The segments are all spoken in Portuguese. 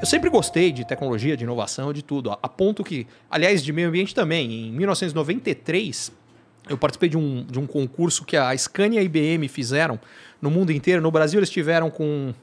Eu sempre gostei de tecnologia, de inovação, de tudo. A ponto que, aliás, de meio ambiente também. Em 1993, eu participei de um, de um concurso que a Scania e a IBM fizeram no mundo inteiro. No Brasil, eles tiveram com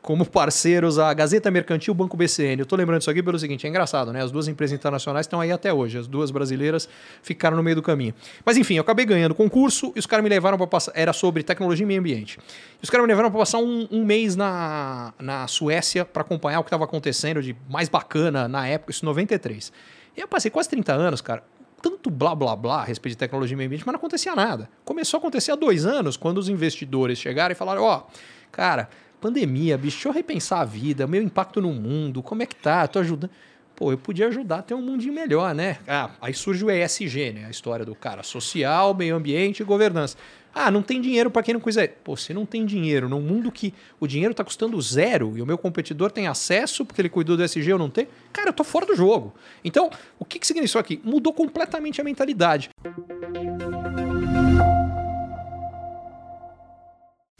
como parceiros a Gazeta Mercantil o Banco BCN. Eu estou lembrando isso aqui pelo seguinte, é engraçado, né? As duas empresas internacionais estão aí até hoje, as duas brasileiras ficaram no meio do caminho. Mas enfim, eu acabei ganhando o concurso e os caras me levaram para passar, era sobre tecnologia e meio ambiente. E os caras me levaram para passar um, um, mês na, na Suécia para acompanhar o que estava acontecendo de mais bacana na época, isso 93. E eu passei quase 30 anos, cara, tanto blá blá blá a respeito de tecnologia e meio ambiente, mas não acontecia nada. Começou a acontecer há dois anos, quando os investidores chegaram e falaram: ó, oh, cara pandemia, bicho, deixa eu repensar a vida, meu impacto no mundo, como é que tá? Tô ajudando. Pô, eu podia ajudar a ter um mundinho melhor, né? Ah, aí surge o ESG, né? A história do cara social, meio ambiente e governança. Ah, não tem dinheiro para quem não quiser. Pô, se não tem dinheiro num mundo que o dinheiro está custando zero e o meu competidor tem acesso porque ele cuidou do ESG eu não tenho, cara, eu tô fora do jogo. Então, o que, que significa aqui? Mudou completamente a mentalidade.